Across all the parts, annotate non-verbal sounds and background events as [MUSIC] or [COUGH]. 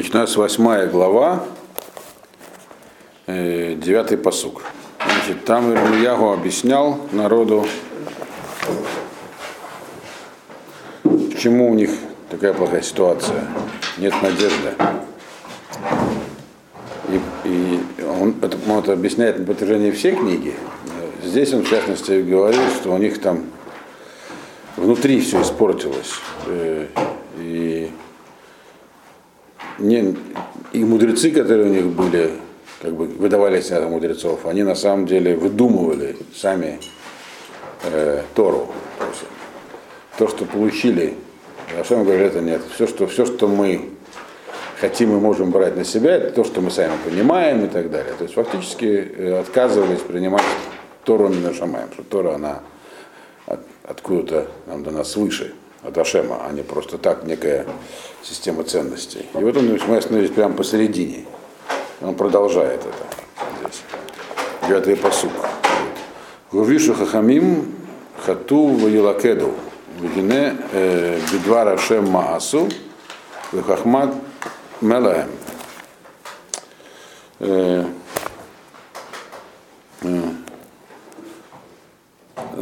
С 8 глава, э, 9 посук. Значит, там Ирмиягу объяснял народу, почему у них такая плохая ситуация, нет надежды. И, и он, это, он это объясняет на протяжении всей книги. Здесь он, в частности, говорит, что у них там внутри все испортилось. Не, и мудрецы, которые у них были, как бы выдавали себя за мудрецов, они на самом деле выдумывали сами э, Тору. То, что получили, а что говорят, это нет. Все что, все, что мы хотим и можем брать на себя, это то, что мы сами понимаем и так далее. То есть фактически э, отказывались принимать Тору Минашамаем, что Тора, она от, откуда-то нам дана свыше, от Ашема, а не просто так некая система ценностей. И вот он, мы остановились прямо посередине. Он продолжает это здесь. Девятый посук. Гувишу хахамим хату ваилакеду. Вегине э, бедвар Ашем маасу вехахмат мелаем. Э, на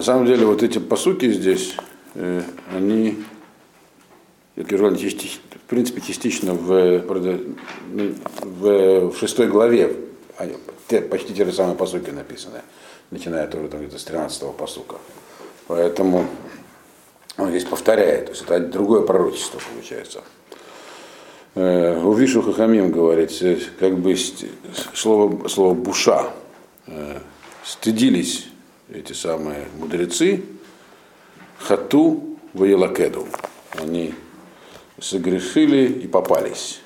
самом деле вот эти посуки здесь, э, они, как я говорил, в принципе, частично в, ну, в, в шестой главе, почти те же самые посуки написаны, начиная тоже там где-то с 13 посука. Поэтому он здесь повторяет, то есть это другое пророчество получается. Э, у Вишу Хахамим говорится, как бы слово, слово буша, э, стыдились эти самые мудрецы, хату воелакеду. Они согрешили и попались.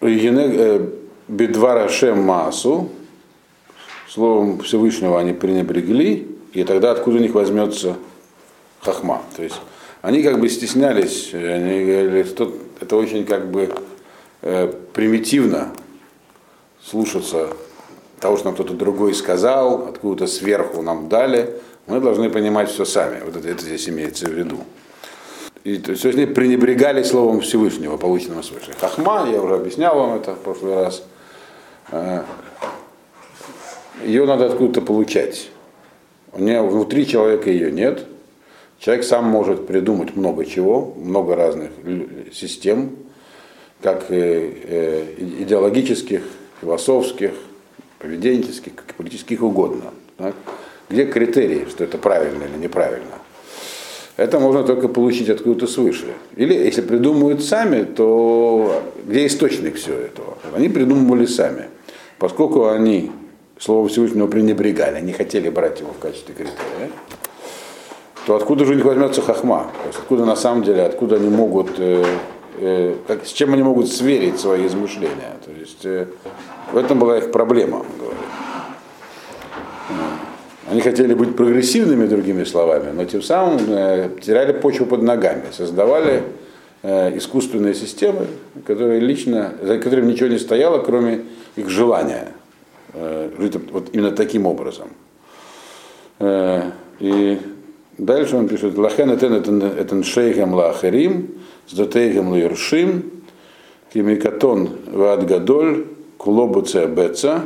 Э, Бедвара Шем Масу, словом Всевышнего они пренебрегли, и тогда откуда у них возьмется хахма. То есть они как бы стеснялись, они говорили, что это очень как бы э, примитивно слушаться того, что нам кто-то другой сказал, откуда-то сверху нам дали, мы должны понимать все сами. Вот это, это здесь имеется в виду. И, то есть они пренебрегали словом Всевышнего, полученного свыше. Хахма, я уже объяснял вам это в прошлый раз, э, ее надо откуда-то получать. У нее внутри человека ее нет. Человек сам может придумать много чего, много разных систем, как э, идеологических, философских, поведенческих, как политических угодно. Так? Где критерии, что это правильно или неправильно? Это можно только получить откуда-то свыше. Или если придумывают сами, то где источник всего этого? Они придумывали сами. Поскольку они слово Всевышнего пренебрегали, не хотели брать его в качестве критерия, то откуда же у них возьмется хахма? То есть откуда на самом деле, откуда они могут, э, э, как, с чем они могут сверить свои измышления? То есть э, в этом была их проблема, говорит. Они хотели быть прогрессивными, другими словами, но тем самым э, теряли почву под ногами, создавали э, искусственные системы, которые лично, за которыми ничего не стояло, кроме их желания э, жить вот именно таким образом. Э, и дальше он пишет, Лахен этен шейхем лахерим, сдатейхем лаиршим, кимикатон вад гадоль, кулобу беца,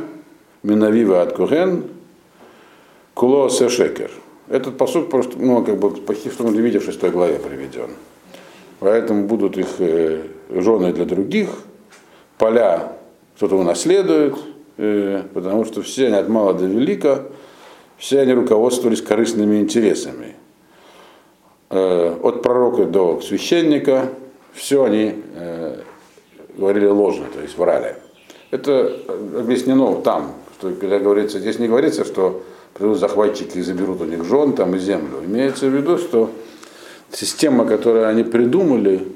минавива от куген, куло шекер. Этот посуд просто, ну, как бы почти в том виде в шестой главе приведен. Поэтому будут их э, жены для других, поля кто-то унаследует, э, потому что все они от мала до велика, все они руководствовались корыстными интересами. Э, от пророка до священника, все они говорили ложно, то есть врали. Это объяснено там, что когда говорится, здесь не говорится, что придут захватчики и заберут у них жен там и землю. Имеется в виду, что система, которую они придумали,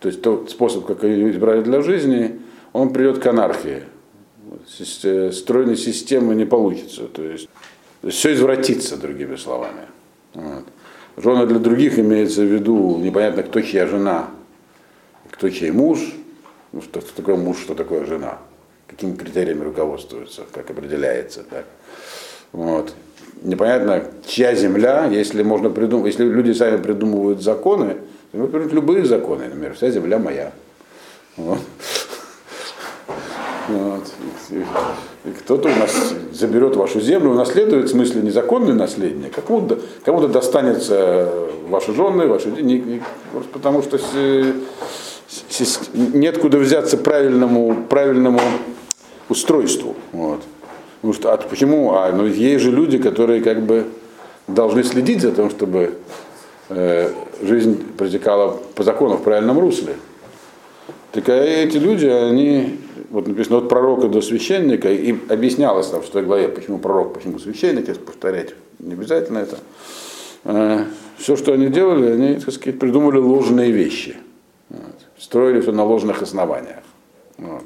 то есть тот способ, как они избрали для жизни, он придет к анархии. Стройной системы не получится. То есть, все извратится, другими словами. Вот. Жены для других имеется в виду непонятно, кто чья жена, кто чей муж, ну, что, что такое муж, что такое жена какими критериями руководствуются, как определяется. Так. Вот. Непонятно, чья земля, если можно придумать, если люди сами придумывают законы, то могут любые законы, например, вся земля моя. Вот. Вот. И кто-то у нас заберет вашу землю, унаследует, в смысле незаконный наследник, кому-то, кому-то достанется ваши жены, ваши деньги, потому что неоткуда взяться правильному, правильному устройству. Вот. Потому что, а почему? А, ну, есть же люди, которые как бы должны следить за тем, чтобы э, жизнь протекала по закону в правильном русле. Так а эти люди, они, вот написано от пророка до священника, им объяснялось там, что я главе, почему пророк, почему священник, если повторять, не обязательно это. Э, все, что они делали, они, так сказать, придумали ложные вещи. Вот. Строили все на ложных основаниях. Вот.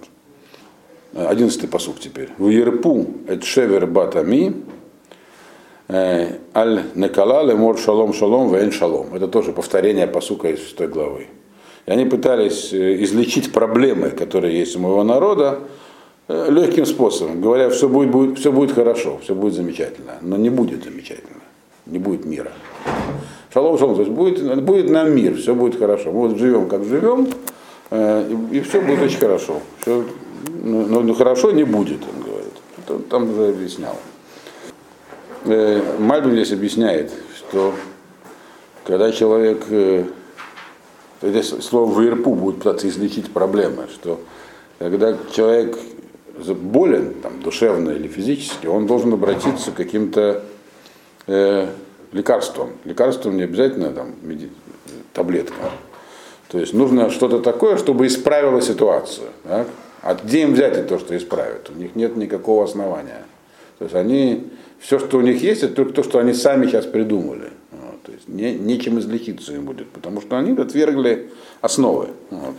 Одиннадцатый посук теперь. В Ерпу эт шевер батами э, аль некала лемор шалом шалом вен шалом. Это тоже повторение посука из шестой главы. И они пытались э, излечить проблемы, которые есть у моего народа, э, легким способом, говоря, все будет, будет, все будет хорошо, все будет замечательно. Но не будет замечательно, не будет мира. Шалом, шалом, то есть будет, будет нам мир, все будет хорошо. Мы вот живем, как живем, и, и все будет очень хорошо. Все ну, ну, ну хорошо не будет, он говорит. Это, там уже объяснял. Э, Мальбин здесь объясняет, что когда человек, э, здесь слово в ИРПУ будет пытаться излечить проблемы, что когда человек болен, там, душевно или физически, он должен обратиться к каким-то э, лекарствам. Лекарствам не обязательно там, меди... таблеткам. То есть нужно что-то такое, чтобы исправило ситуацию. Так? А где им взять то, что исправят? У них нет никакого основания. То есть они, все, что у них есть, это только то, что они сами сейчас придумали. Вот. То есть не, нечем излечиться им будет, потому что они отвергли основы. Вот.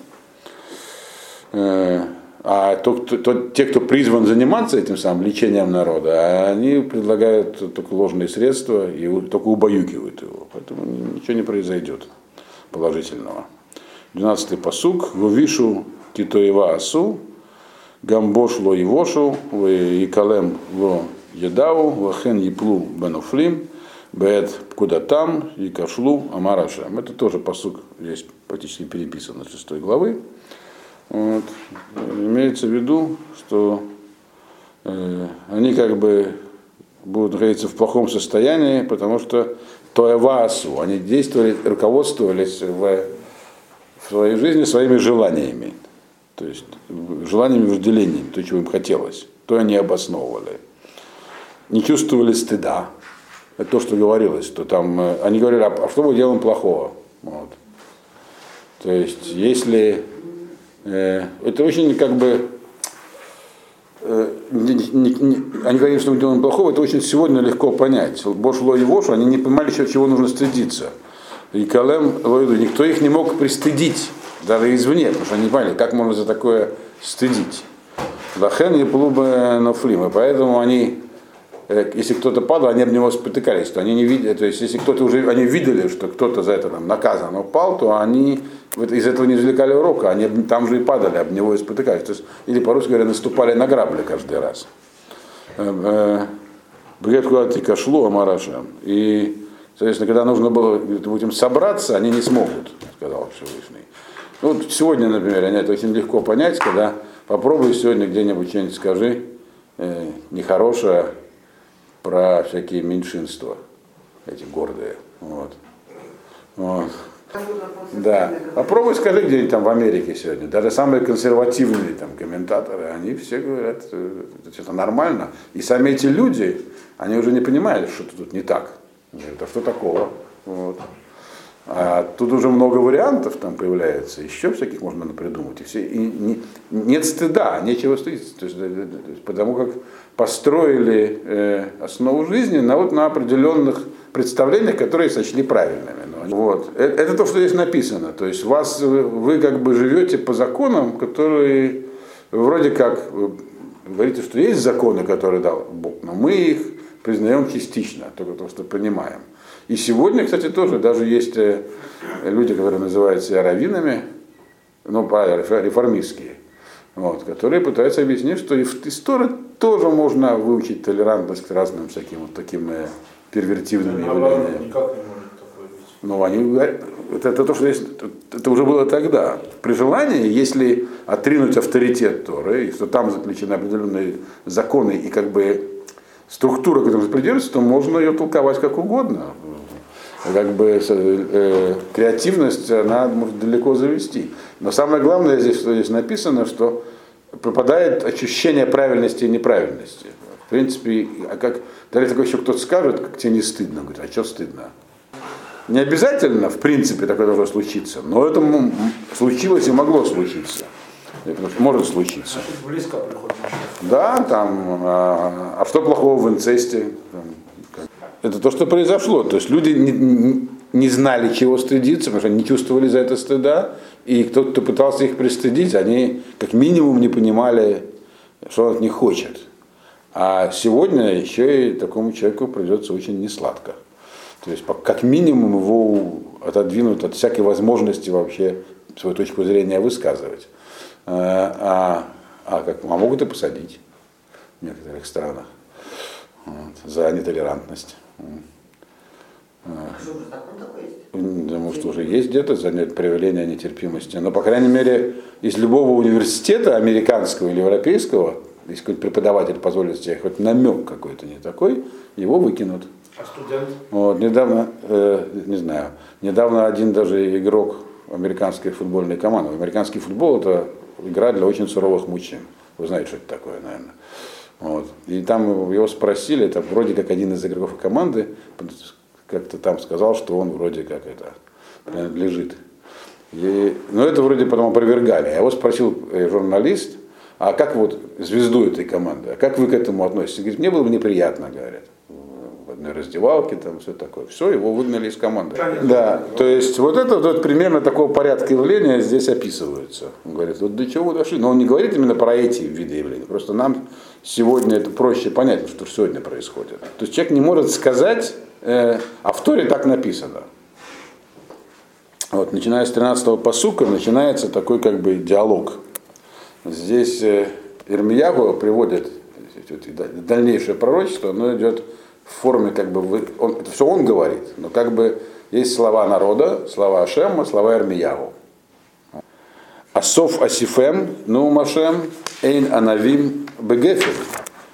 Э, а то, то, то, те, кто призван заниматься этим самым лечением народа, они предлагают только ложные средства и только убаюкивают его. Поэтому ничего не произойдет положительного. 12-й посуг. Вовишу китоева асу, Гамбош ло ивошу, калем ло едау, вахен еплу бенофлим, бет куда там, и кашлу амарашам. Это тоже посук здесь практически переписан на шестой главы. Вот. Имеется в виду, что э, они как бы будут находиться в плохом состоянии, потому что тоевасу, они действовали, руководствовались в, в своей жизни своими желаниями. То есть желаниями, вожделениями, то, чего им хотелось, то они обосновывали. Не чувствовали стыда. Это то, что говорилось, что там э, они говорили, а что мы делаем плохого? Вот. То есть, если э, это очень как бы э, не, не, не, они говорили, что мы делаем плохого, это очень сегодня легко понять. Бошло и Вошу, они не понимали, чего нужно стыдиться. И Калем, никто их не мог пристыдить даже извне, потому что они не поняли, как можно за такое стыдить. Лахен и плубы нафлим, и поэтому они, э, если кто-то падал, они об него спотыкались, то они не видели, то есть если кто-то уже, они видели, что кто-то за это там наказан упал, то они из этого не извлекали урока, они там же и падали, об него и спотыкались. То есть, или по-русски говоря, наступали на грабли каждый раз. Э, э, Бред куда-то кашлу амараша. И, соответственно, когда нужно было будем собраться, они не смогут, сказал Всевышний. Ну, вот сегодня, например, это очень легко понять, когда попробуй сегодня где-нибудь что-нибудь скажи э, нехорошее про всякие меньшинства, эти гордые. Вот. Вот. Да. Попробуй скажи где-нибудь там в Америке сегодня. Даже самые консервативные там комментаторы, они все говорят, э, это нормально. И сами эти люди, они уже не понимают, что тут не так. Говорят, что такого? Вот. А тут уже много вариантов там появляется, еще всяких можно придумать. И все, и не, нет стыда, нечего стыдиться. То есть, потому как построили э, основу жизни на, вот, на определенных представлениях, которые сочли правильными. Но, вот. это, это то, что здесь написано. То есть вас, вы как бы живете по законам, которые вроде как вы говорите, что есть законы, которые дал Бог, но мы их признаем частично, только то, что понимаем. И сегодня, кстати, тоже даже есть э, люди, которые называют себя раввинами, ну, реформистские, вот, которые пытаются объяснить, что и в истории тоже можно выучить толерантность к разным всяким вот таким э, первертивным Но явлениям. Ну, они это, это то, что есть, это уже было тогда. При желании, если отринуть авторитет Торы, и что там заключены определенные законы и как бы структура, которая придерживается, то можно ее толковать как угодно. Как бы э, креативность, она может далеко завести. Но самое главное здесь, что здесь написано, что пропадает ощущение правильности и неправильности. В принципе, а как, даже такой еще кто-то скажет, как тебе не стыдно, говорит, а что стыдно? Не обязательно, в принципе, такое должно случиться, но это случилось и могло случиться. Это может случиться. Да, там, а, а что плохого в инцесте? Это то, что произошло. То есть люди не, не, знали, чего стыдиться, потому что не чувствовали за это стыда. И кто-то, кто пытался их пристыдить, они как минимум не понимали, что он от них хочет. А сегодня еще и такому человеку придется очень несладко. То есть как минимум его отодвинут от всякой возможности вообще свою точку зрения высказывать. А, а, а, как, а могут и посадить в некоторых странах вот, за нетолерантность. А что, уже закон такой есть? Думаю, что уже есть где-то за проявление нетерпимости. Но, по крайней мере, из любого университета, американского или европейского, если какой-то преподаватель позволит себе хоть намек какой-то не такой, его выкинут. А студент? Вот, недавно, э, не знаю, недавно один даже игрок американской футбольной команды. Американский футбол это игра для очень суровых мужчин. Вы знаете, что это такое, наверное. Вот. И там его спросили, это вроде как один из игроков команды, как-то там сказал, что он вроде как это принадлежит. И, но это вроде потом опровергали. Я его спросил э, журналист, а как вот звезду этой команды, а как вы к этому относитесь? Говорит, мне было бы неприятно, говорят в одной раздевалке, там все такое. Все, его выгнали из команды. Конечно. Да, то есть вот это вот примерно такого порядка явления здесь описывается. Он говорит, вот до чего вы дошли? Но он не говорит именно про эти виды явлений. Просто нам сегодня это проще понять, что сегодня происходит. То есть человек не может сказать, э, а в Торе так написано. Вот, начиная с 13-го посука начинается такой как бы диалог. Здесь э, Ирмиягу приводит дальнейшее пророчество, оно идет в форме, как бы, он, это все он говорит, но как бы есть слова народа, слова Ашема, слова Ирмиягу. Асоф Асифем, ну Машем, Эйн Анавим Бегефель,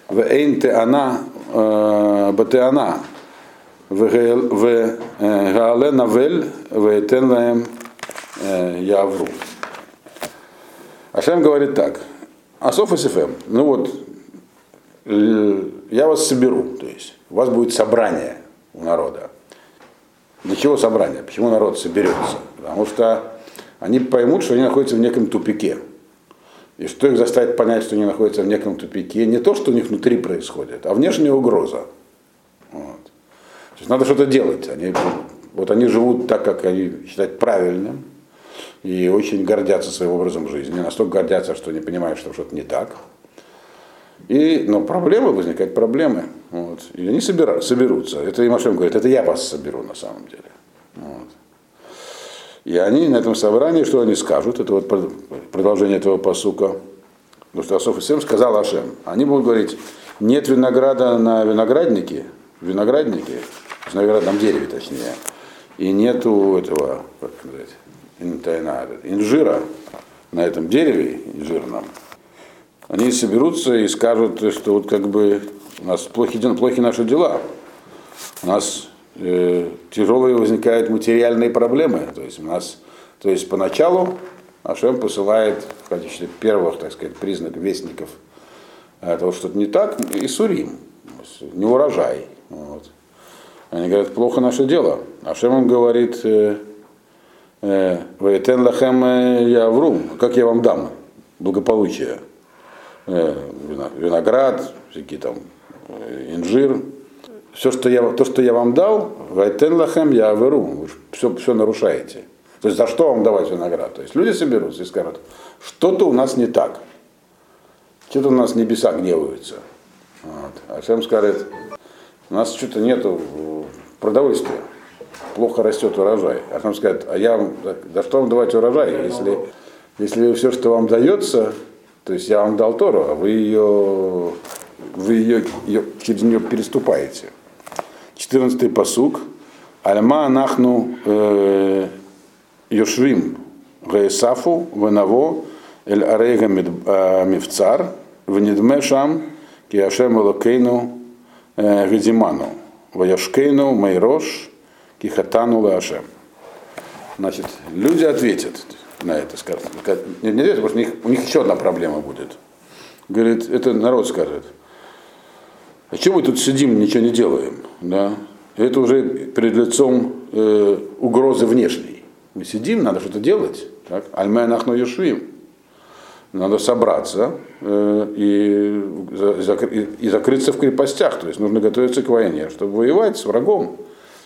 в Эйн Теана э, Батеана, в Гаале Навель, в Этен Лаем э, Явру. Ашем говорит так, Асоф Асифем, ну вот, я вас соберу, то есть у вас будет собрание у народа. Для чего собрание? Почему народ соберется? Потому что они поймут, что они находятся в неком тупике. И что их заставит понять, что они находятся в неком тупике, не то, что у них внутри происходит, а внешняя угроза. Вот. То есть надо что-то делать. Они, вот они живут так, как они считают правильным, и очень гордятся своим образом жизни. Настолько гордятся, что не понимают, что что-то не так. И, но проблемы, возникают проблемы. Вот. И они собира, соберутся. Это и Машем говорит, это я вас соберу на самом деле. Вот. И они на этом собрании, что они скажут, это вот продолжение этого посука, потому что Асоф и Сем сказал Ашем. Они будут говорить, нет винограда на винограднике, винограднике, на виноградном дереве точнее, и нету этого, как сказать, инжира на этом дереве инжирном, они соберутся и скажут, что вот как бы у нас плохи, плохи наши дела, у нас э, тяжелые возникают материальные проблемы, то есть у нас, то есть поначалу Ашем посылает в качестве первых, так сказать, признаков вестников того, что что-то не так, и сурим, не урожай. Вот. Они говорят, плохо наше дело. Ашем им говорит, э, э, Вейтен лахем я вру, как я вам дам благополучие. Э, виноград, всякие там э, инжир. Все, что я, то, что я вам дал, вайтен лахем я веру, вы все, все нарушаете. То есть за что вам давать виноград? То есть люди соберутся и скажут, что-то у нас не так. Что-то у нас небеса гневаются. Вот. А Шем скажет, у нас что-то нету продовольствия. Плохо растет урожай. А Шем скажет, а я за что вам давать урожай, если, если все, что вам дается, то есть я вам дал Тору, а вы ее, вы ее, ее через нее переступаете. 14-й посук. Альма нахну э, Йошвим Гаисафу Венаво Эль Арега Мивцар Венедме Шам Киашем Элокейну Гадиману Ваяшкейну Майрош Кихатану Лашем. Значит, люди ответят на это, скажут. Не, не ответят, потому что у них, у них еще одна проблема будет. Говорит, это народ скажет. А чем мы тут сидим, ничего не делаем? Да? Это уже перед лицом э, угрозы внешней. Мы сидим, надо что-то делать. Так? Альмайнахну Юшвим. Надо собраться э, и, и закрыться в крепостях. То есть нужно готовиться к войне, чтобы воевать с врагом.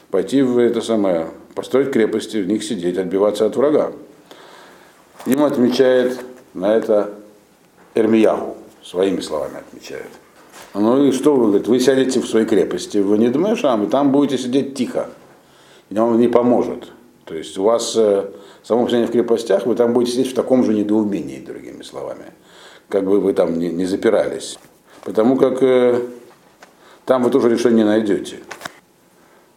Пойти в это самое, построить крепости, в них сидеть, отбиваться от врага. Им отмечает на это Эрмияху, своими словами отмечает. Ну и что вы говорите? Вы сядете в своей крепости в Нидмешам, и там будете сидеть тихо. И вам не поможет. То есть у вас э, само в крепостях, вы там будете сидеть в таком же недоумении, другими словами. Как бы вы там не, не запирались. Потому как э, там вы тоже решение найдете.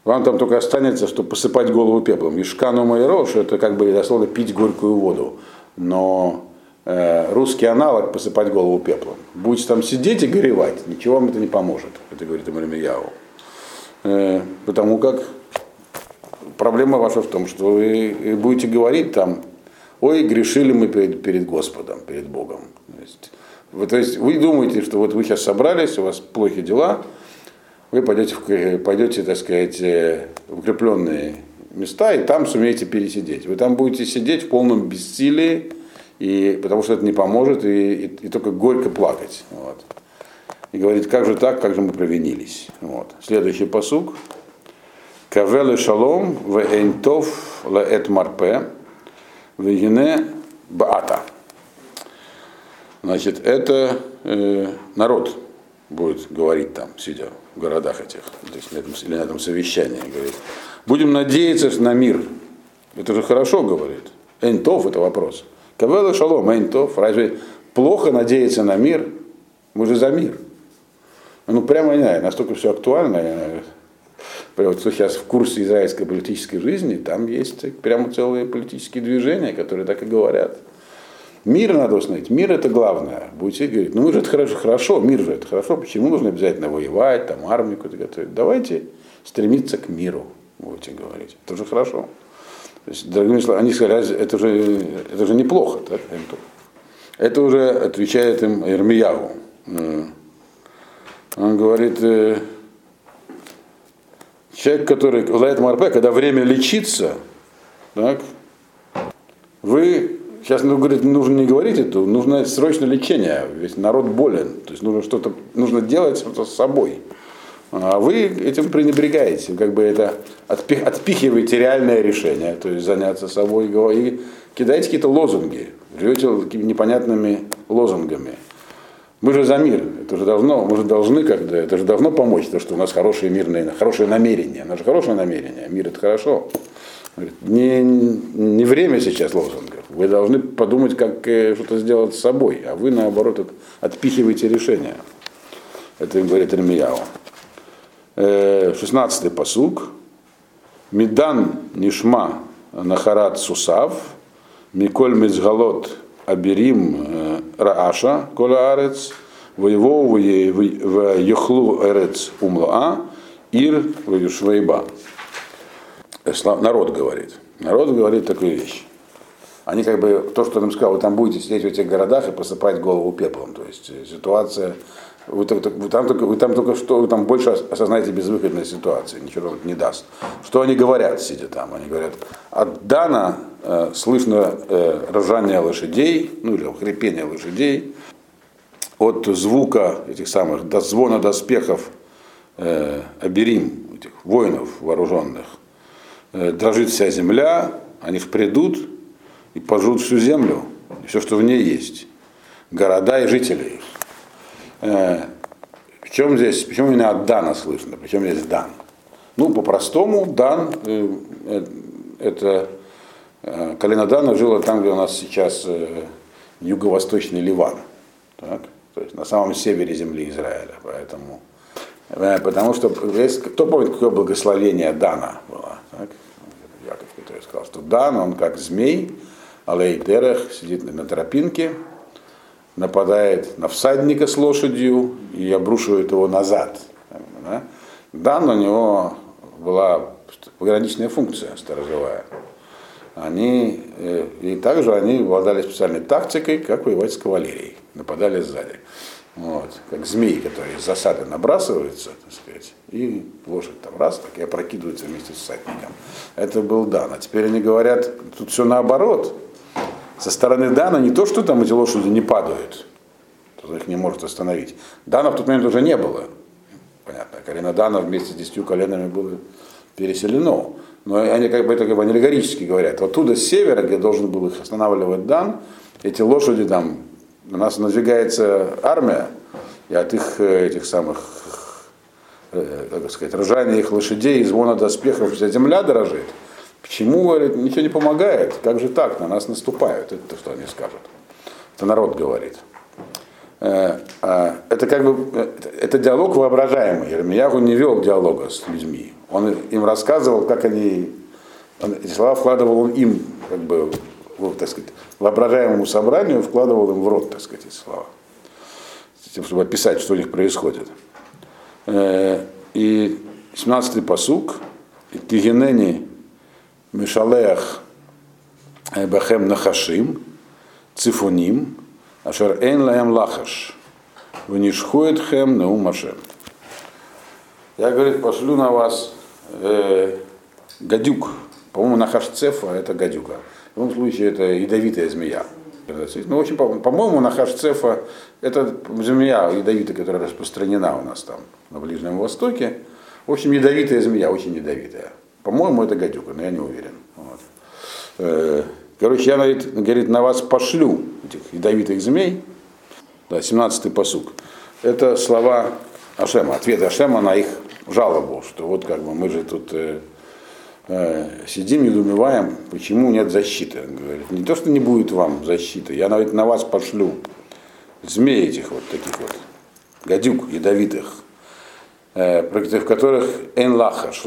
Вам там только останется, что посыпать голову пеплом. Ишкану майрош, это как бы дословно пить горькую воду. Но русский аналог посыпать голову пеплом. Будете там сидеть и горевать, ничего вам это не поможет, это говорит Имрамияу. Э, потому как проблема ваша в том, что вы будете говорить там, ой, грешили мы перед, перед Господом, перед Богом. То есть, вы, то есть вы думаете, что вот вы сейчас собрались, у вас плохие дела, вы пойдете, в, пойдете так сказать, э, в укрепленные места и там сумеете пересидеть. Вы там будете сидеть в полном бессилии, и, потому что это не поможет, и, и, и только горько плакать. Вот. И говорит, как же так, как же мы провинились. Вот. Следующий посук. Кавелы шалом в эйнтов лаэт марпе в баата. Значит, это э, народ будет говорить там, сидя в городах этих, есть на этом, или на этом совещании, говорит, будем надеяться на мир. Это же хорошо, говорит. Энтов это вопрос. Кавела шалом, эйнтов. Разве плохо надеяться на мир? Мы же за мир. Ну, прямо не знаю, настолько все актуально. Я, вот сейчас в курсе израильской политической жизни, там есть прямо целые политические движения, которые так и говорят. Мир надо установить. Мир это главное. Будете говорить, ну мы же это хорошо, хорошо, мир же это хорошо, почему нужно обязательно воевать, там армию какую-то готовить. Давайте стремиться к миру, будете говорить. Это же хорошо. То есть, другими словами, они сказали, это же, это же неплохо. Так? Это уже отвечает им Ирмияву. Он говорит, э, человек, который лает МРП, когда время лечиться, так, вы сейчас ну, говорит, нужно не говорить это, нужно срочное лечение, ведь народ болен, то есть нужно что-то, нужно делать с собой. А вы этим пренебрегаете, как бы это отпих, отпихиваете реальное решение, то есть заняться собой и кидаете какие-то лозунги, живете какими непонятными лозунгами. Мы же за мир, это же давно, мы же должны когда, это же давно помочь, то, что у нас хорошие мирные, хорошее намерение. У нас же хорошее намерение, мир это хорошо. Не, не время сейчас лозунгов. Вы должны подумать, как э, что-то сделать с собой, а вы, наоборот, отпихиваете решение. Это им говорит Ирмияу. 16-й э, посук. Мидан нишма нахарат сусав, миколь мизгалот абирим э, рааша кола арец, воеву в йохлу эрец умлаа, ир в юшвейба. Э, народ говорит. Народ говорит такую вещь. Они как бы, то, что он сказал, вы там будете сидеть в этих городах и посыпать голову пеплом. То есть ситуация вы, вы, там только, вы там только что, вы там больше осознаете безвыходной ситуации, ничего вам не даст. Что они говорят, сидя там? Они говорят, от Дана э, слышно э, ржание лошадей, ну или хрипение лошадей, от звука этих самых, до звона доспехов э, Аберим, этих воинов вооруженных, э, дрожит вся земля, они придут и пожрут всю землю, и все, что в ней есть, города и жители их. Э, в чем здесь, почему именно от Дана слышно, причем здесь Дан? Ну, по-простому, Дан, э, э, это колено Дана жило там, где у нас сейчас юго-восточный Ливан. Так? То есть на самом севере земли Израиля. Поэтому, потому что кто помнит, какое благословение Дана было? Так? Яков, который сказал, что Дан, он как змей, алей дерех, сидит на тропинке, нападает на всадника с лошадью и обрушивает его назад. Да? Дан у него была пограничная функция сторожевая. Они, э, и также они обладали специальной тактикой, как воевать с кавалерией. Нападали сзади. Вот, как змеи, которые из засады набрасываются, так сказать, и лошадь там раз, так и опрокидывается вместе с всадником. Это был Дан. А теперь они говорят, тут все наоборот. Со стороны Дана не то, что там эти лошади не падают, кто их не может остановить. Дана в тот момент уже не было. Понятно, колено Дана вместе с десятью коленами было переселено. Но они как бы это как бы аллегорически говорят. Оттуда с севера, где должен был их останавливать Дан, эти лошади там, на нас надвигается армия, и от их этих самых, э, как сказать, ржания их лошадей, звона доспехов вся земля дрожит. Почему, говорит, ничего не помогает? Как же так? На нас наступают. Это то, что они скажут. Это народ говорит. Э, а, это как бы это диалог воображаемый. Ермияху не вел диалога с людьми. Он им рассказывал, как они, он, эти слова вкладывал им, как бы, в, так сказать, воображаемому собранию, вкладывал им в рот, так сказать, эти слова. Тем, чтобы описать, что у них происходит. Э, и 17-й посук, Кигенени Мишалех Бахем Нахашим, Цифуним, Ашер Эйн Лаем Лахаш, Ванишхует Хем Неум Ашем. Я, говорит, пошлю на вас э, гадюк. По-моему, нахаш цефа это гадюка. В любом случае это ядовитая змея. Ну, в общем, по-моему, нахаш цефа это змея ядовитая, которая распространена у нас там на Ближнем Востоке. В общем, ядовитая змея, очень ядовитая. По-моему, это гадюка, но я не уверен. Вот. Э, короче, я, говорит, говорит, на вас пошлю этих ядовитых змей. Да, 17-й посук. Это слова Ашема, ответ Ашема на их жалобу, что вот как бы мы же тут э, э, сидим и думаем, почему нет защиты. Он говорит, не то, что не будет вам защиты, я навіть на вас пошлю змей этих вот таких вот, гадюк ядовитых, против которых эн лахаш.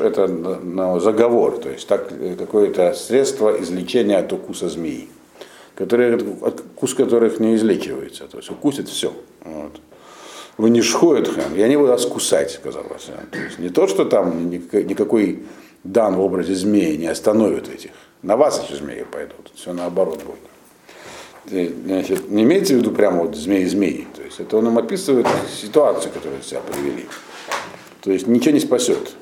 Это ну, заговор, то есть так, э, какое-то средство излечения от укуса змеи, которые, укус которых не излечивается, то есть укусит все. Вот вы не шхоетхем, и они будут вас кусать, сказал. То есть не то, что там никакой дан в образе змеи не остановит этих. На вас эти змеи пойдут. Все наоборот будет. Значит, не имеется в виду прямо вот змеи-змеи. То есть это он нам описывает ситуацию, которую себя привели. То есть ничего не спасет.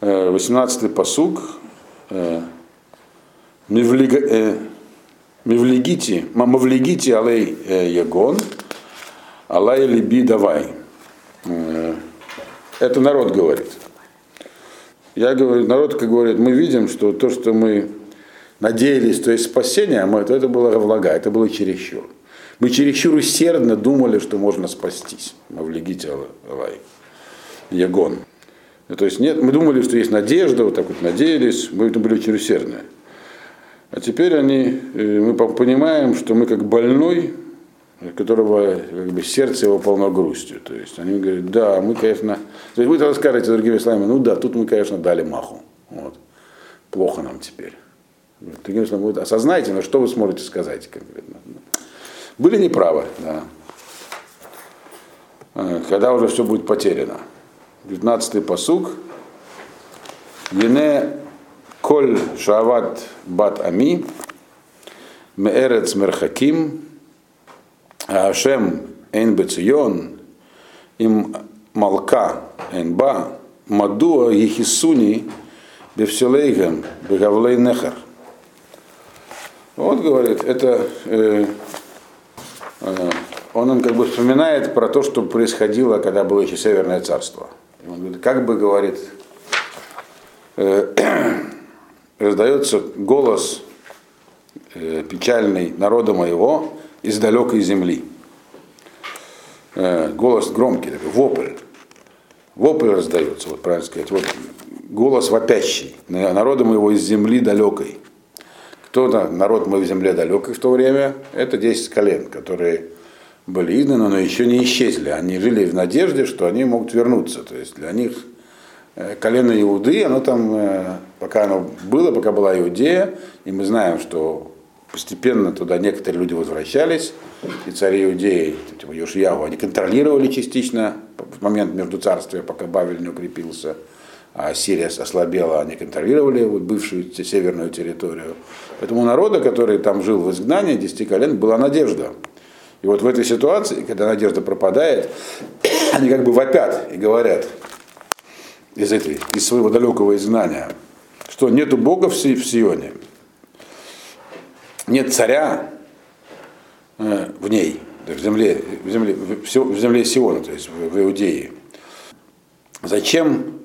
18-й посуг. Э, Мивлигити, мавлигити алей э, ягон, Алай либи давай. Э, это народ говорит. Я говорю, народ как говорит, мы видим, что то, что мы надеялись, то есть спасение, мы, то это было влага, это было чересчур. Мы чересчур усердно думали, что можно спастись. Мавлигите Алай. Ягон. То есть нет, мы думали, что есть надежда, вот так вот надеялись, мы были очень усердны. А теперь они, э, мы понимаем, что мы как больной, которого как бы, сердце его полно грустью. То есть они говорят, да, мы, конечно, то есть вы тогда скажете другими словами, ну да, тут мы, конечно, дали маху. Вот. Плохо нам теперь. Таким словом, вы осознайте, но что вы сможете сказать конкретно. Были неправы, да. Э, когда уже все будет потеряно. 15-й посуг. Ене коль шават бат ами, меэрец мерхаким, Ашем Эйн Бецион, им Малка Эйнба, Мадуа Ехисуни, Бевселейгем, Бегавлей Нехар. Вот, говорит, это э, э, он им как бы вспоминает про то, что происходило, когда было еще Северное царство. Он говорит, как бы говорит, э, [CLEARS THROAT] раздается голос э, печальный народа моего, из далекой земли. Э, голос громкий, такой, вопль. Вопль раздается, вот правильно сказать. Вот голос вопящий. Народом его из земли далекой. Кто-то, народ мой в земле далекой в то время, это 10 колен, которые были изгнаны, но еще не исчезли. Они жили в надежде, что они могут вернуться. То есть для них э, колено Иуды, оно там, э, пока оно было, пока была Иудея, и мы знаем, что постепенно туда некоторые люди возвращались, и цари Иудеи, типа Йошияву, они контролировали частично в момент между царствия, пока Бавель не укрепился, а Сирия ослабела, они контролировали вот бывшую северную территорию. Поэтому у народа, который там жил в изгнании, 10 колен, была надежда. И вот в этой ситуации, когда надежда пропадает, [COUGHS] они как бы вопят и говорят из, этой, из своего далекого изгнания, что нету Бога в Сионе, нет царя э, в ней, в земле, в земле, в земле Сиона, то есть в, Иудее. Зачем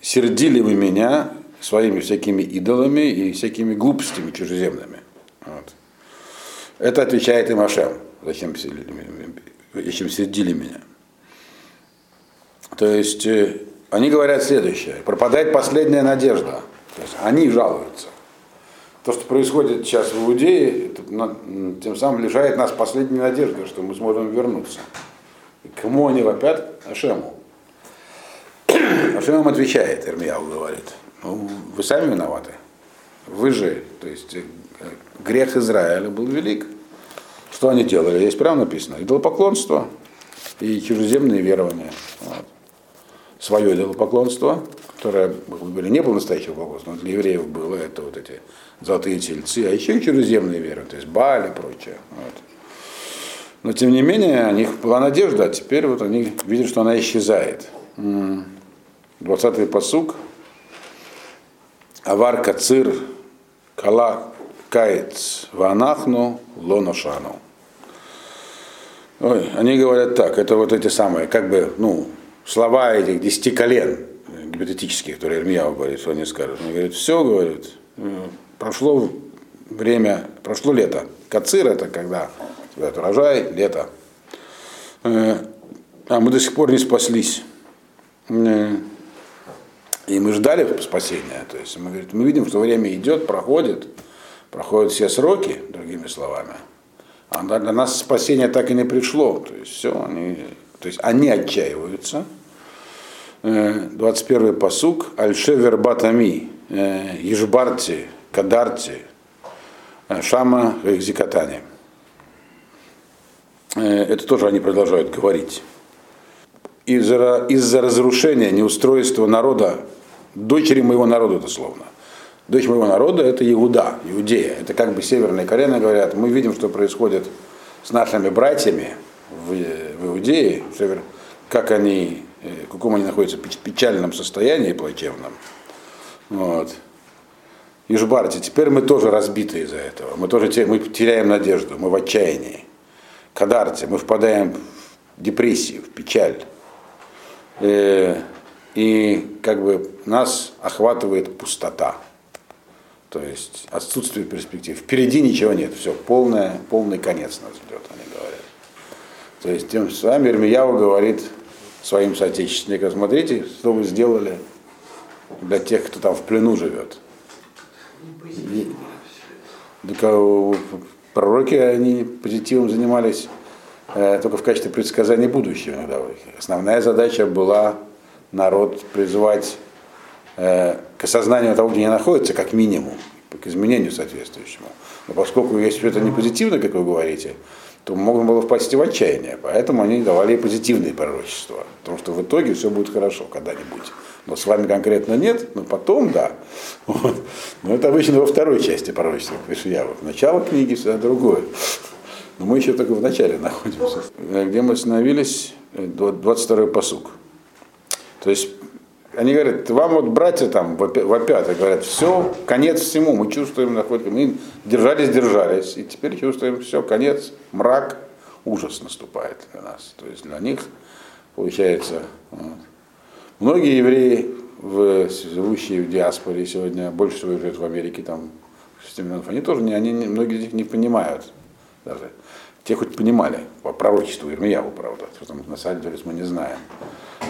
сердили вы меня своими всякими идолами и всякими глупостями чужеземными? Вот. Это отвечает им Ашем, зачем сердили, зачем сердили меня. То есть э, они говорят следующее, пропадает последняя надежда. То есть они жалуются то, что происходит сейчас в Иудее, это, тем самым лишает нас последней надежды, что мы сможем вернуться. И кому они вопят? Ашему. [CLEARS THROAT] Ашем им отвечает, Ирмияу говорит, ну, вы сами виноваты. Вы же, то есть э, грех Израиля был велик. Что они делали? Здесь прямо написано. Идолопоклонство и чужеземные верования. Вот. Свое идолопоклонство, которое, говорили, не было настоящего поклонства, но для евреев было, это вот эти золотые тельцы, а еще и чужеземные веры, то есть Бали и прочее. Вот. Но тем не менее, у них была надежда, а теперь вот они видят, что она исчезает. 20-й посук. Авар кацир кала каец ванахну лоношану. Ой, они говорят так, это вот эти самые, как бы, ну, слова этих десяти колен гипотетических, которые Ирмияу говорит, что они скажут. Они говорят, все, говорят, прошло время, прошло лето. Кацир это когда это урожай, лето. Э, а мы до сих пор не спаслись. Э, и мы ждали спасения. То есть мы, говорим, мы видим, что время идет, проходит, проходят все сроки, другими словами. А для нас спасение так и не пришло. То есть все, они, то есть они отчаиваются. 21 э, посук. Альше вербатами. Ежбарти Кадарти, э, Шама в Экзикатане. Э, это тоже они продолжают говорить. Из-за из разрушения, неустройства народа, дочери моего народа, дословно. Дочь моего народа это Иуда, Иудея. Это как бы северные Корены говорят. Мы видим, что происходит с нашими братьями в, в Иудее, как они, э, в каком они находятся в печальном состоянии плачевном. Вот. Южбарте, теперь мы тоже разбиты из-за этого. Мы тоже мы теряем надежду, мы в отчаянии. Кадарте, мы впадаем в депрессию, в печаль. Э, и как бы нас охватывает пустота. То есть отсутствие перспектив. Впереди ничего нет, все, полное, полный конец нас ждет, они говорят. То есть тем самым Ирмияу говорит своим соотечественникам, смотрите, что вы сделали для тех, кто там в плену живет. Так, пророки, они позитивом занимались э, только в качестве предсказания будущего. Основная задача была народ призывать э, к осознанию того, где они находятся, как минимум, к изменению соответствующему. Но поскольку если это не позитивно, как вы говорите, то можно было впасть в отчаяние. Поэтому они давали позитивные пророчества. Потому что в итоге все будет хорошо когда-нибудь. Но с вами конкретно нет, но потом да. Вот. Но это обычно во второй части пророчества Квишиявы. Начало книги всегда другое. Но мы еще только в начале находимся. Где мы остановились? 22-й посук. То есть они говорят, вам вот братья там вопят, и говорят, все, конец всему, мы чувствуем, находим, мы держались, держались, и теперь чувствуем, все, конец, мрак, ужас наступает для нас. То есть для них получается, вот. многие евреи, в, живущие в диаспоре сегодня, больше всего живут в Америке, там 6 миллионов, они тоже, не, они, многие из них не понимают даже. Те хоть понимали, по пророчеству Ирмияву, правда, потому что на самом деле мы не знаем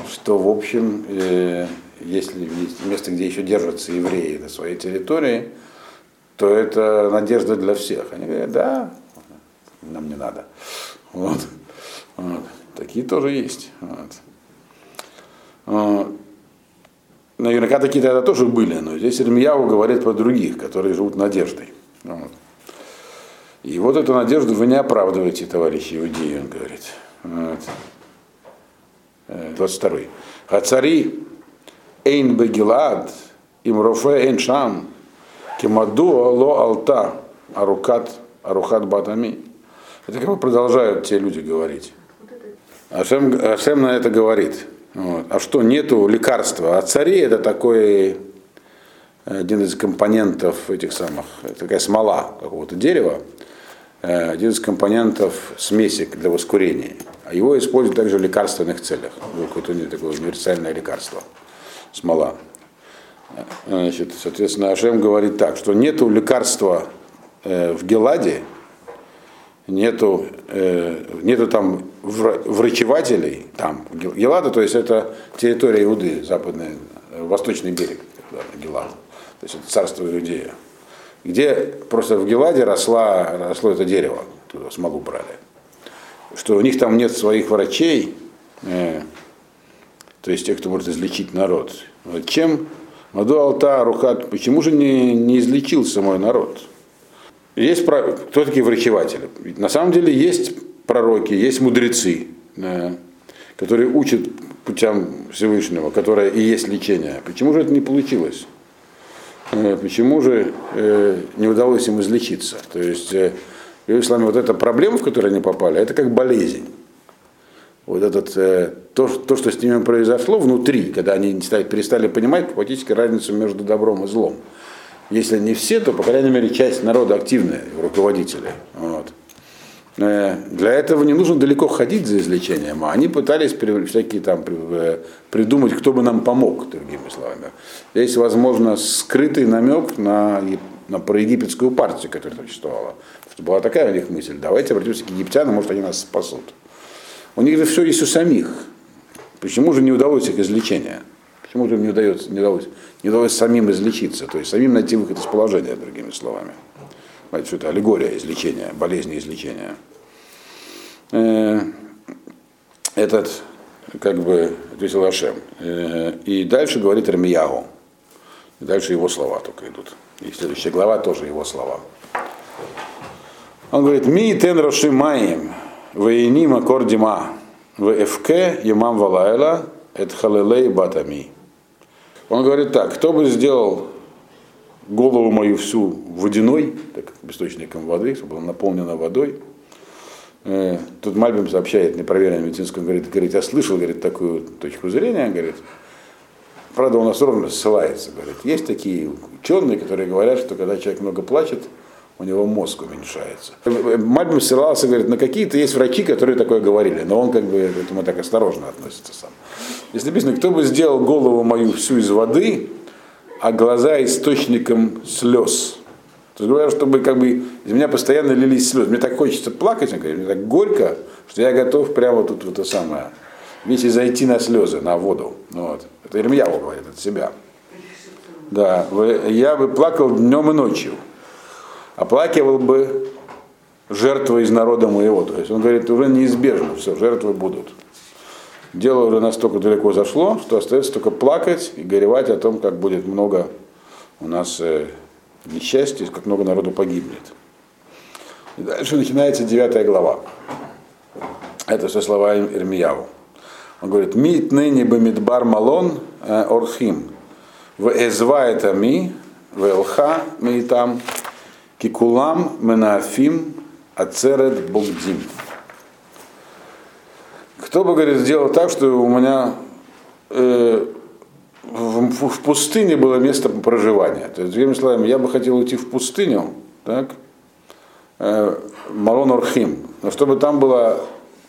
что, в общем, э, если есть место, где еще держатся евреи на своей территории, то это надежда для всех. Они говорят, да, нам не надо. Вот. Вот. Такие тоже есть. Вот. Наверняка такие тогда тоже были, но здесь Ирмияу говорит про других, которые живут надеждой. Вот. И вот эту надежду вы не оправдываете, товарищи иудеи, он говорит. Вот. 22. А цари Эйн Бегилад, Имрофе Эйн Шам, Кемаду Ло Алта, Арукат, Арухат Батами. Это как бы продолжают те люди говорить. Ашем, Ашем на это говорит. Вот. А что, нету лекарства? А цари это такой один из компонентов этих самых, такая смола какого-то дерева, э, один из компонентов смеси для воскурения. А его используют также в лекарственных целях. Какое-то такое универсальное лекарство. Смола. Значит, соответственно, Ашем говорит так, что нету лекарства э, в Геладе, нету, э, нету там врачевателей, там, Гелада, то есть это территория Иуды, западный, восточный берег, Гелад, то есть это царство Иудея, где просто в Геладе росла, росло это дерево, туда смогу брали, что у них там нет своих врачей, э, то есть тех, кто может излечить народ. Вот чем Маду Алта Рухат, почему же не, не излечился мой народ? Есть, кто такие врачеватели? На самом деле есть пророки, есть мудрецы, которые учат путям Всевышнего, которое и есть лечение. Почему же это не получилось? Э, почему же э, не удалось им излечиться? То есть э, в исламе вот эта проблема, в которую они попали, это как болезнь. Вот этот, то, то, что с ними произошло внутри, когда они перестали понимать фактически разницу между добром и злом если не все, то, по крайней мере, часть народа активная, руководители. Вот. Э, для этого не нужно далеко ходить за излечением, а они пытались всякие там э, придумать, кто бы нам помог, другими словами. Есть, возможно, скрытый намек на, на проегипетскую партию, которая существовала. Что была такая у них мысль, давайте обратимся к египтянам, может, они нас спасут. У них же все есть у самих. Почему же не удалось их излечение? Почему же им не удается, не удалось, не удалось самим излечиться, то есть самим найти выход из положения, другими словами. Что это аллегория излечения, болезни излечения. Э, этот, как бы, ответил Ашем. Э, и дальше говорит Армиягу. И дальше его слова только идут. И следующая глава тоже его слова. Он говорит, ми тен рошимаем, вейнима в эфке ямам валайла, эт халелей батами. Он говорит так, кто бы сделал голову мою всю водяной, так источником воды, чтобы была наполнена водой. Э, тут Мальбим сообщает непроверенную медицинскую, говорит, говорит, я слышал, говорит, такую точку зрения, говорит, правда, у нас ровно ссылается, говорит, есть такие ученые, которые говорят, что когда человек много плачет, у него мозг уменьшается. Мальбим ссылался, говорит, на какие-то есть врачи, которые такое говорили, но он как бы к этому так осторожно относится сам. Если написано, кто бы сделал голову мою всю из воды, а глаза источником слез. То есть говорят, чтобы как бы из меня постоянно лились слезы. Мне так хочется плакать, мне так горько, что я готов прямо тут вот это самое, весь зайти на слезы, на воду. Ну вот. Это Ирмьяу говорит от себя. Да, я бы плакал днем и ночью. Оплакивал бы жертвы из народа моего. То есть он говорит, уже неизбежно, все, жертвы будут дело уже настолько далеко зашло, что остается только плакать и горевать о том, как будет много у нас э, несчастья, как много народу погибнет. И дальше начинается девятая глава. Это все слова Ирмияву. Он говорит, мит ныне бамидбар малон э, орхим, в эзва это ми, в элха ми там, кикулам менафим ацерет богдим. Кто бы, говорит, сделал так, что у меня э, в, в пустыне было место проживания. То есть, другими словами, я бы хотел уйти в пустыню, так, э, Малон Орхим, но чтобы там было,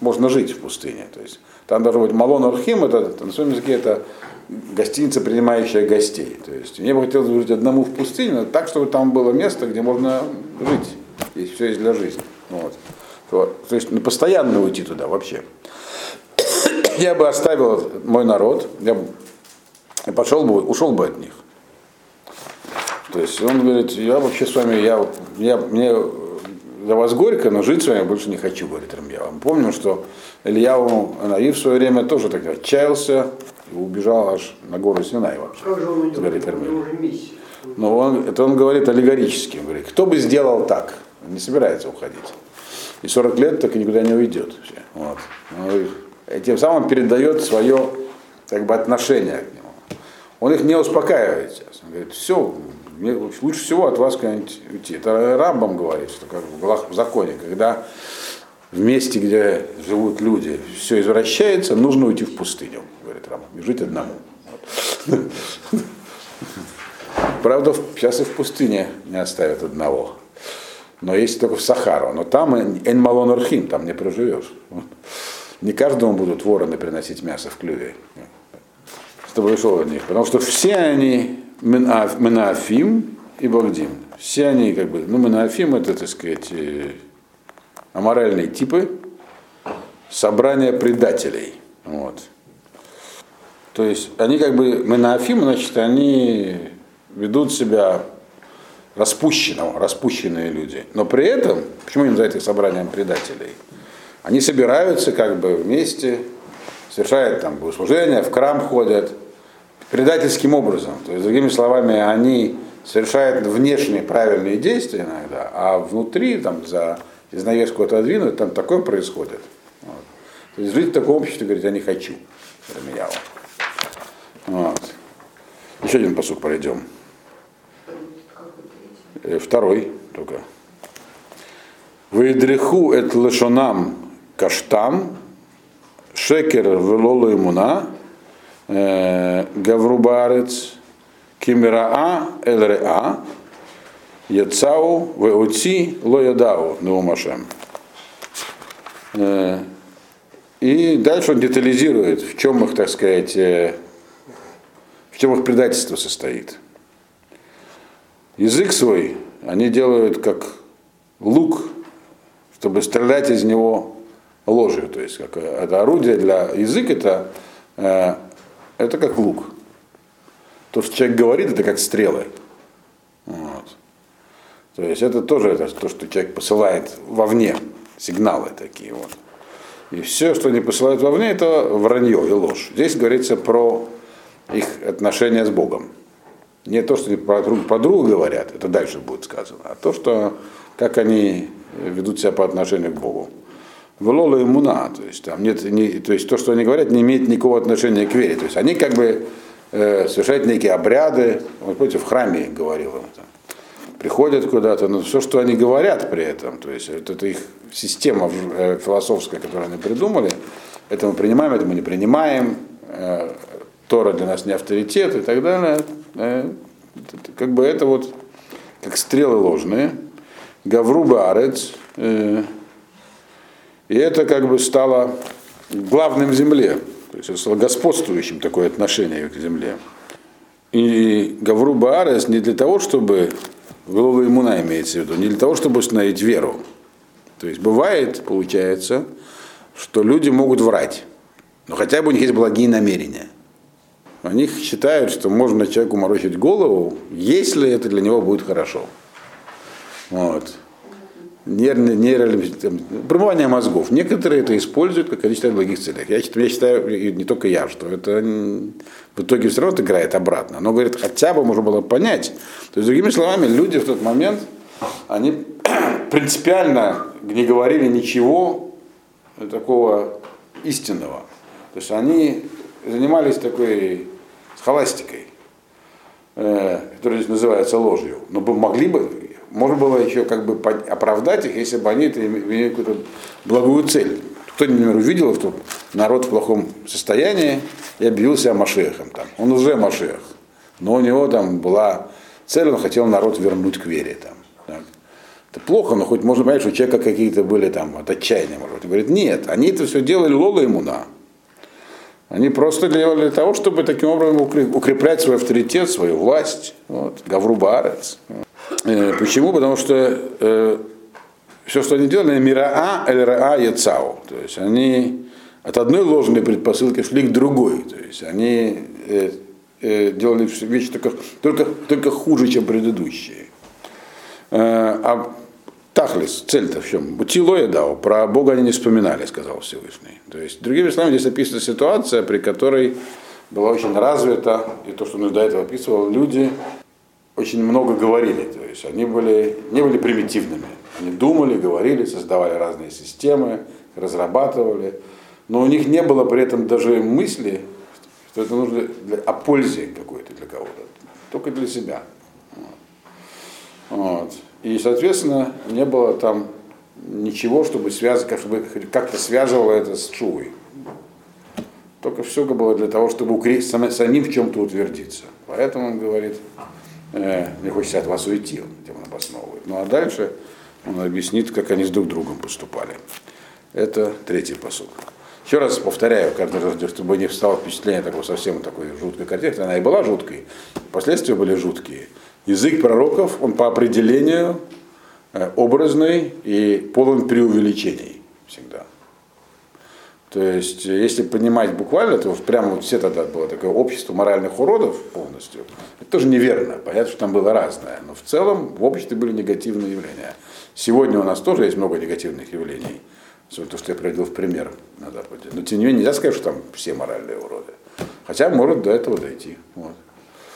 можно жить в пустыне. То есть, там должен быть Малон Орхим, это на своем языке это гостиница, принимающая гостей. То есть, мне бы хотелось жить одному в пустыне, но так, чтобы там было место, где можно жить. Здесь все есть для жизни. Вот. Вот. То есть, ну, постоянно уйти туда вообще я бы оставил мой народ, я бы пошел бы, ушел бы от них. То есть он говорит, я вообще с вами, я, я, мне за вас горько, но жить с вами больше не хочу, говорит Рамья. Помним, что Илья Наив в свое время тоже так отчаялся, и убежал аж на гору Синай вообще. Как же он него уже миссия. Но он, это он говорит аллегорически. Он говорит, кто бы сделал так? Он не собирается уходить. И 40 лет так и никуда не уйдет. вообще. Вот. И тем самым передает свое как бы, отношение к нему. Он их не успокаивает сейчас. Он говорит, все, лучше всего от вас куда-нибудь уйти. Это Рамбам говорит, что как в законе, когда в месте, где живут люди, все извращается, нужно уйти в пустыню, говорит Рамбам, и жить одному. Вот. Правда, сейчас и в пустыне не оставят одного. Но есть только в Сахару. Но там Эн Малон Архим, там не проживешь. Не каждому будут вороны приносить мясо в клюве. Чтобы ушел от них. Потому что все они Менаф- Менафим и Богдим. Все они как бы, ну Менафим это, так сказать, э, аморальные типы, собрание предателей. Вот. То есть они как бы, Менафим, значит, они ведут себя распущенно, распущенные люди. Но при этом, почему им называют их собранием предателей? Они собираются как бы вместе, совершают там богослужения, в храм ходят, предательским образом. То есть, другими словами, они совершают внешние правильные действия иногда, а внутри, там, за занавеску отодвинуть, там такое происходит. Вот. То есть жить в таком обществе, говорит, я не хочу. Рамияу. Вот. Еще один посук пройдем. Э, Второй только. Вейдриху эт лешонам каштам, шекер велолу имуна, гаврубарец, кимираа элреа, яцау веоци лоядау неумашем. И дальше он детализирует, в чем их, так сказать, в чем их предательство состоит. Язык свой они делают как лук, чтобы стрелять из него ложью. То есть как, э, это орудие для язык это, э, это как лук. То, что человек говорит, это как стрелы. Вот. То есть это тоже это, то, что человек посылает вовне, сигналы такие вот. И все, что они посылают вовне, это вранье и ложь. Здесь говорится про их отношения с Богом. Не то, что они про друг по другу говорят, это дальше будет сказано, а то, что как они ведут себя по отношению к Богу. Влола иммуна, то есть там нет, не, то есть то, что они говорят, не имеет никакого отношения к вере. То есть они как бы э, совершают некие обряды, вот помните, в храме говорил им это. Приходят куда-то, но все, что они говорят при этом, то есть это, это их система э, философская, которую они придумали, это мы принимаем, это мы не принимаем, э, Тора для нас не авторитет и так далее. Э, это- как бы это вот как стрелы ложные. Гавруба Арец. э, и это как бы стало главным в земле. То есть это стало господствующим такое отношение к земле. И Гавруба Арес не для того, чтобы Голова иммуна имеется в виду, не для того, чтобы установить веру. То есть бывает, получается, что люди могут врать, но хотя бы у них есть благие намерения. Они считают, что можно человеку морочить голову, если это для него будет хорошо. Вот. Нервное, нейро- там, промывание мозгов. Некоторые это используют, как они считают, в благих целях. Я, я считаю, не только я, что это в итоге все равно играет обратно. Но, говорит, хотя бы можно было понять. То есть, другими словами, люди в тот момент, они [CLEARS THROAT] принципиально не говорили ничего такого истинного. То есть они занимались такой схоластикой, э, которая здесь называется ложью. Но могли бы, можно было еще как бы оправдать их, если бы они имели какую-то благую цель. Кто-нибудь, например, увидел, что народ в плохом состоянии и объявил себя Машехом. Там. Он уже Машех. Но у него там была цель, он хотел народ вернуть к вере. Там. Это плохо, но хоть можно понять, что у человека какие-то были там от отчаяния, может быть. Он говорит, нет, они это все делали лола имуна. Они просто делали для того, чтобы таким образом укреп- укреплять свой авторитет, свою власть. Вот, Гавру Баарец. Э, Почему? Потому что все, что они делали, мира А, ЛРА, Яцау. То есть они от одной ложной предпосылки шли к другой. То есть они э, э, делали вещи только, только, только хуже, чем предыдущие. Э, а Тахлис, цель-то в чем? Бутилоя дал, про Бога они не вспоминали, сказал Всевышний. То есть, другими словами, здесь описана ситуация, при которой была очень развита, и то, что он до этого описывал, люди очень много говорили, то есть они были, не были примитивными. Они думали, говорили, создавали разные системы, разрабатывали, но у них не было при этом даже мысли, что это нужно для, о пользе какой-то для кого-то, только для себя. Вот. И, соответственно, не было там ничего, чтобы, связ... чтобы как-то связывало это с Шувой. Только все было для того, чтобы укрепить, самим в чем-то утвердиться. Поэтому он говорит, э, мне хочется от вас уйти, этим он обосновывает. Ну а дальше он объяснит, как они с друг другом поступали. Это третий посыл. Еще раз повторяю, каждый раз, чтобы не встало впечатление такого совсем такой жуткой картины, она и была жуткой, последствия были жуткие. Язык пророков, он по определению э, образный и полон преувеличений. То есть, если понимать буквально, то прямо вот все тогда было такое общество моральных уродов полностью. Это тоже неверно. Понятно, что там было разное. Но в целом в обществе были негативные явления. Сегодня у нас тоже есть много негативных явлений. То, что я приводил в пример на Западе. Но тем не менее нельзя сказать, что там все моральные уроды. Хотя может до этого дойти. Вот.